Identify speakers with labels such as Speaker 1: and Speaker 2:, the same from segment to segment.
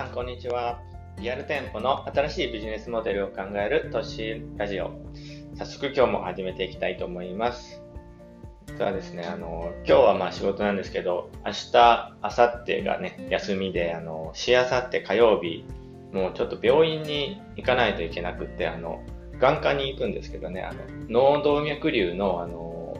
Speaker 1: さんこんにちは。リアル店舗の新しいビジネスモデルを考えるトッシーラジオ。早速今日も始めていきたいと思います。実はですね、あの、今日はまあ仕事なんですけど、明日、明後日がね、休みで、あの、しあさって火曜日、もうちょっと病院に行かないといけなくって、あの、眼科に行くんですけどね、あの、脳動脈瘤の、あの、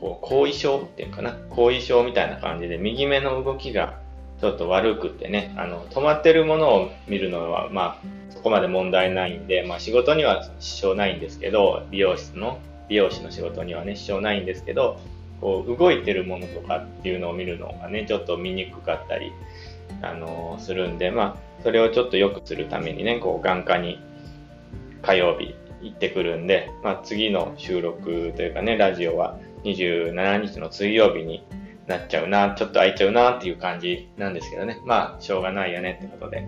Speaker 1: こう後遺症っていうかな、後遺症みたいな感じで、右目の動きがちょっと悪くてね、あの、止まってるものを見るのは、まあ、そこまで問題ないんで、まあ、仕事には支障ないんですけど、美容室の、美容師の仕事にはね、支障ないんですけど、こう、動いてるものとかっていうのを見るのがね、ちょっと見にくかったり、あのするんで、まあ、それをちょっと良くするためにね、こう、眼科に火曜日行ってくるんで、まあ、次の収録というかね、ラジオは27日の水曜日になっちゃうな、ちょっと空いちゃうなっていう感じなんですけどね。まあ、しょうがないよねってことで。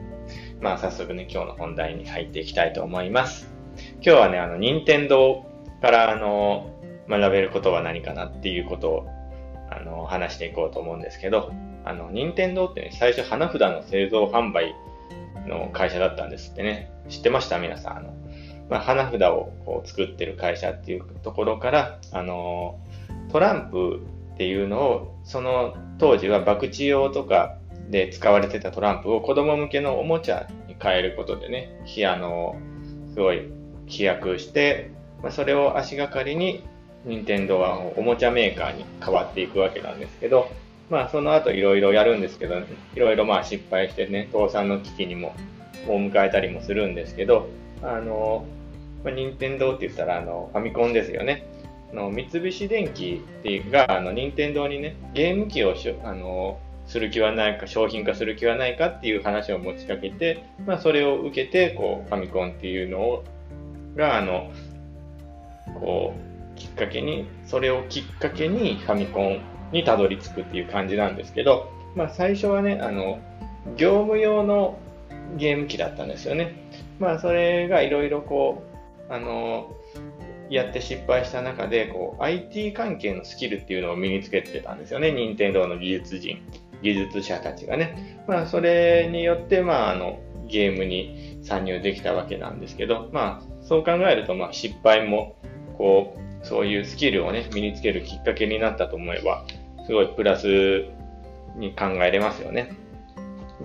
Speaker 1: まあ、早速ね、今日の本題に入っていきたいと思います。今日はね、あの、任天堂からあの、学べることは何かなっていうことを、あの、話していこうと思うんですけど、あの、任天堂ってね、最初花札の製造販売の会社だったんですってね。知ってました？皆さん。あの、まあ、花札をこう作ってる会社っていうところから、あの、トランプっていうのを、その当時は博打用とかで使われてたトランプを子供向けのおもちゃに変えることでね、あの、すごい飛躍して、まあ、それを足がかりに、任天堂はおもちゃメーカーに変わっていくわけなんですけど、まあその後いろいろやるんですけど、いろいろまあ失敗してね、倒産の危機にもを迎えたりもするんですけど、あの、ま、任天堂って言ったらあのファミコンですよね。の三菱電機が、あの、任天堂にね、ゲーム機をしあの、する気はないか、商品化する気はないかっていう話を持ちかけて、まあ、それを受けて、こう、ファミコンっていうのを、が、あの、こう、きっかけに、それをきっかけにファミコンにたどり着くっていう感じなんですけど、まあ、最初はね、あの、業務用のゲーム機だったんですよね。まあ、それがいろいろこう、あの、やって失敗した中で、こう、IT 関係のスキルっていうのを身につけてたんですよね。任天堂の技術人、技術者たちがね。まあ、それによって、まあ、あの、ゲームに参入できたわけなんですけど、まあ、そう考えると、まあ、失敗も、こう、そういうスキルをね、身につけるきっかけになったと思えば、すごいプラスに考えれますよね。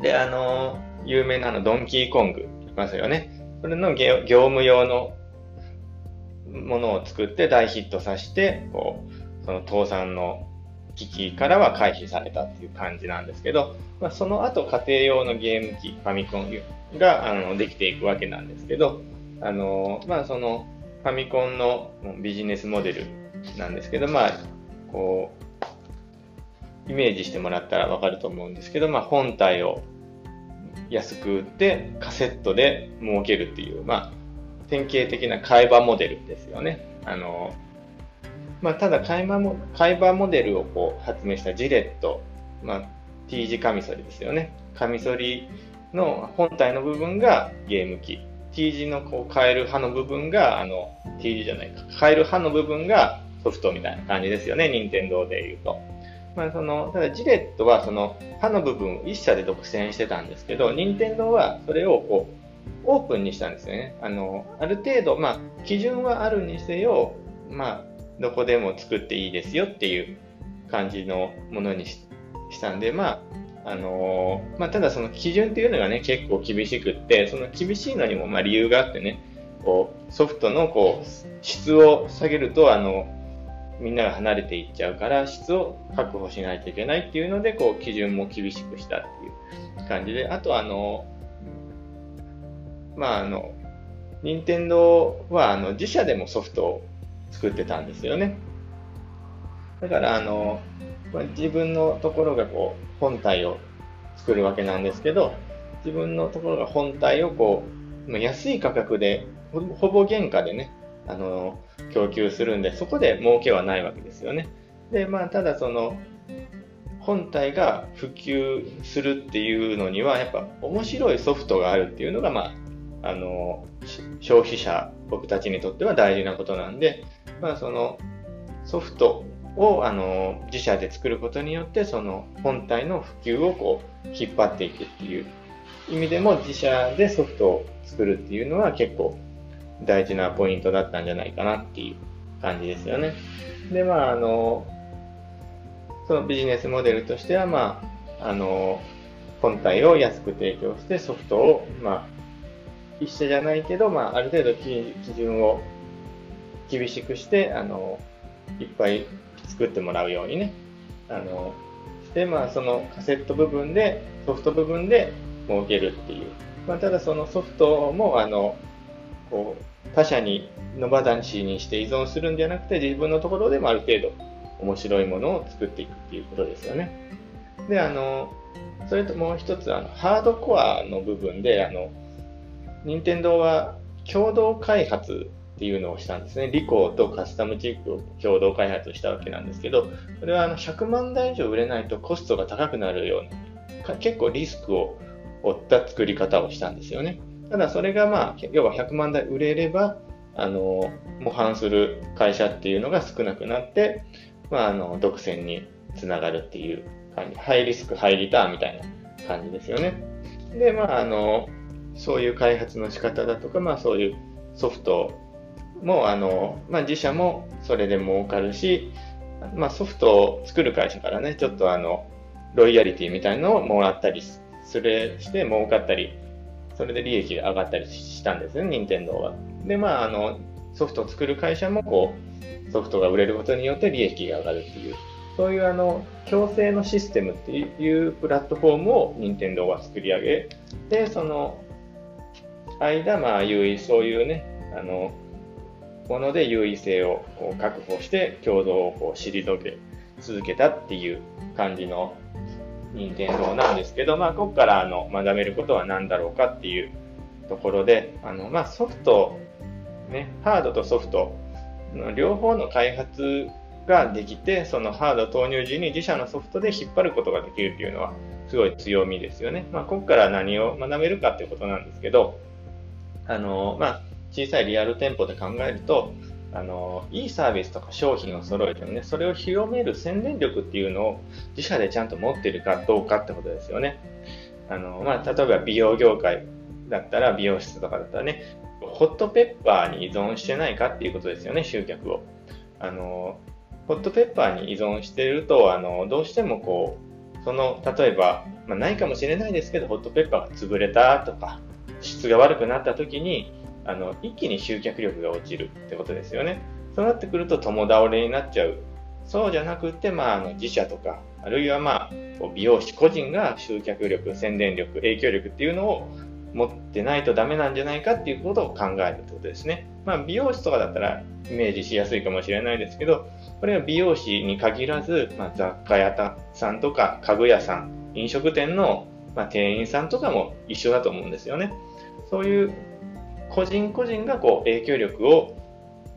Speaker 1: で、あの、有名なの、ドンキーコング、いますよね。それの業務用のものを作って大ヒットさせて、こう、その倒産の危機からは回避されたっていう感じなんですけど、まあ、その後家庭用のゲーム機、ファミコンがあのできていくわけなんですけど、あの、まあそのファミコンのビジネスモデルなんですけど、まあ、こう、イメージしてもらったらわかると思うんですけど、まあ本体を安く売ってカセットで儲けるっていう、まあ典型的な会話モデルですよね。あの、まあ、ただ会話も、会話モデルをこう発明したジレット、まあ、T 字カミソリですよね。カミソリの本体の部分がゲーム機。T 字のこう変える刃の部分が、あの、T 字じゃないか。変える刃の部分がソフトみたいな感じですよね。任天堂で言うと。まあ、その、ただジレットはその刃の部分を一社で独占してたんですけど、任天堂はそれをこう、オープンにしたんですよね。あの、ある程度、まあ、基準はあるにせよ、まあ、どこでも作っていいですよっていう感じのものにしたんで、まあ、あの、まあ、ただその基準っていうのがね、結構厳しくって、その厳しいのにもま理由があってね、こう、ソフトのこう、質を下げると、あの、みんなが離れていっちゃうから、質を確保しないといけないっていうので、こう、基準も厳しくしたっていう感じで、あとあの、まあ、あの、任天堂はあの自社でもソフトを作ってたんですよね。だから、あの、まあ、自分のところがこう、本体を作るわけなんですけど、自分のところが本体をこう、まあ、安い価格で、ほぼ原価でね、あの、供給するんで、そこで儲けはないわけですよね。で、まあ、ただその、本体が普及するっていうのには、やっぱ面白いソフトがあるっていうのが、まあ、あの、消費者、僕たちにとっては大事なことなんで、まあそのソフトをあの自社で作ることによって、その本体の普及をこう引っ張っていくっていう意味でも自社でソフトを作るっていうのは結構大事なポイントだったんじゃないかなっていう感じですよね。で、まあ、あの、そのビジネスモデルとしては、まあ、あの、本体を安く提供してソフトを、まあ、一緒じゃないけど、まあ、ある程度基準を厳しくして、あの、いっぱい作ってもらうようにね、あの、して、まあ、そのカセット部分で、ソフト部分で儲けるっていう。まあ、ただそのソフトも、あの、こう、他社に野放しにして依存するんじゃなくて、自分のところでもある程度面白いものを作っていくっていうことですよね。で、あの、それともう一つ、あの、ハードコアの部分で、あの、任天堂は共同開発っていうのをしたんですね。リコーとカスタムチップを共同開発したわけなんですけど、これはあの100万台以上売れないとコストが高くなるような、結構リスクを負った作り方をしたんですよね。ただそれがまあ、要は100万台売れれば、あの、模範する会社っていうのが少なくなって、まあ、あの、独占につながるっていう感じ。ハイリスク、ハイリターンみたいな感じですよね。で、まあ、あの、そういう開発の仕方だとか、まあ、そういうソフトも、あの、まあ、自社もそれで儲かるし、まあ、ソフトを作る会社からね、ちょっとあの、ロイヤリティみたいなのをもらったりするして儲かったりそれで利益が上がったりしたんですね、任天堂は。で、まあ、あの、ソフトを作る会社も、こう、ソフトが売れることによって利益が上がるっていう、そういうあの、強制のシステムっていうプラットフォームを任天堂は作り上げ、で、その、間、まあ、優位、そういうね、あの、もので優位性を確保して、共同をこう退け続けたっていう感じの任天堂なんですけど、まあ、ここからあの学べることは何だろうかっていうところで、あのまあ、ソフト、ね、ハードとソフトの両方の開発ができて、そのハード投入時に自社のソフトで引っ張ることができるっていうのは、すごい強みですよね。まあ、ここから何を学べるかってことなんですけど、あの、まあ、小さいリアル店舗で考えると、あの、いいサービスとか商品を揃えてもね、それを広める宣伝力っていうのを自社でちゃんと持ってるかどうかってことですよね。あの、まあ、例えば美容業界だったら、美容室とかだったらね、ホットペッパーに依存してないかっていうことですよね、集客を。あの、ホットペッパーに依存してると、あの、どうしてもこう、その、例えば、まあ、ないかもしれないですけど、ホットペッパーが潰れたとか、質が悪くなった時に、あの一気に集客力が落ちるってことですよね。そうなってくると共倒れになっちゃう。そうじゃなくて、まあ、あの自社とか、あるいは、まあ、美容師個人が集客力、宣伝力、影響力っていうのを持ってないとダメなんじゃないかっていうことを考えるってことですね。まあ、美容師とかだったらイメージしやすいかもしれないですけど、これは美容師に限らず、まあ、雑貨屋さんとか家具屋さん、飲食店の、まあ、店員さんとかも一緒だと思うんですよね。そういう個人個人がこう影響力を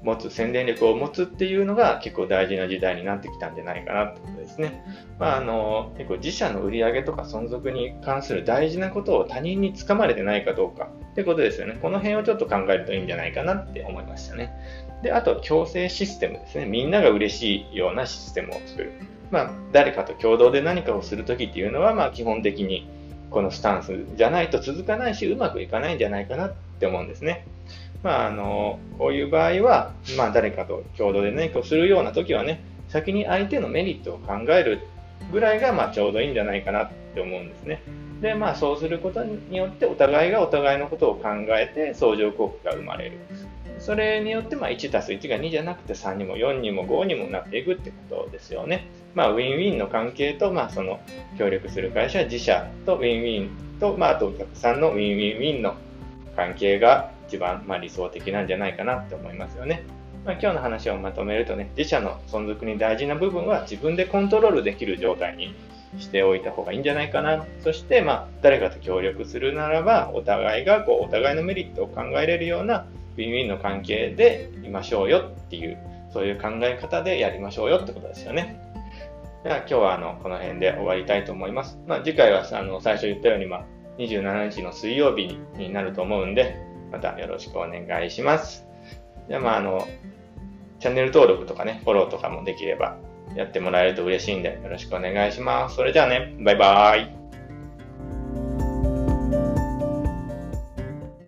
Speaker 1: 持つ、宣伝力を持つっていうのが結構大事な時代になってきたんじゃないかなってことですね。まあ、あの、結構自社の売り上げとか存続に関する大事なことを他人につかまれてないかどうかってことですよね。この辺をちょっと考えるといいんじゃないかなって思いましたね。で、あと、強制システムですね。みんなが嬉しいようなシステムを作る。まあ、誰かと共同で何かをするときっていうのは、まあ、基本的にこのスタンスじゃないと続かないし、うまくいかないんじゃないかなって思うんですね。まあ、あの、こういう場合は、まあ、誰かと共同で何かをするような時はね、先に相手のメリットを考えるぐらいが、まあ、ちょうどいいんじゃないかなって思うんですね。で、まあ、そうすることによって、お互いがお互いのことを考えて、相乗効果が生まれる。それによって、まあ、1たす1が2じゃなくて3にも4にも5にもなっていくってことですよね。まあ、ウィンウィンの関係と、まあ、その、協力する会社、自社とウィンウィンと、まあ、あとお客さんのウィンウィンウィンの関係が一番、まあ、理想的なんじゃないかなって思いますよね。まあ、今日の話をまとめるとね、自社の存続に大事な部分は自分でコントロールできる状態にしておいた方がいいんじゃないかな。そして、まあ、誰かと協力するならば、お互いがこうお互いのメリットを考えれるようなウィンウィンの関係でいましょうよっていう、そういう考え方でやりましょうよってことですよね。では今日はあのこの辺で終わりたいと思います。まあ、次回はあの最初言ったように、まあ、27日の水曜日になると思うんで、またよろしくお願いします。じゃあまああの、チャンネル登録とかね、フォローとかもできればやってもらえると嬉しいんでよろしくお願いします。それじゃあね、バイバーイ。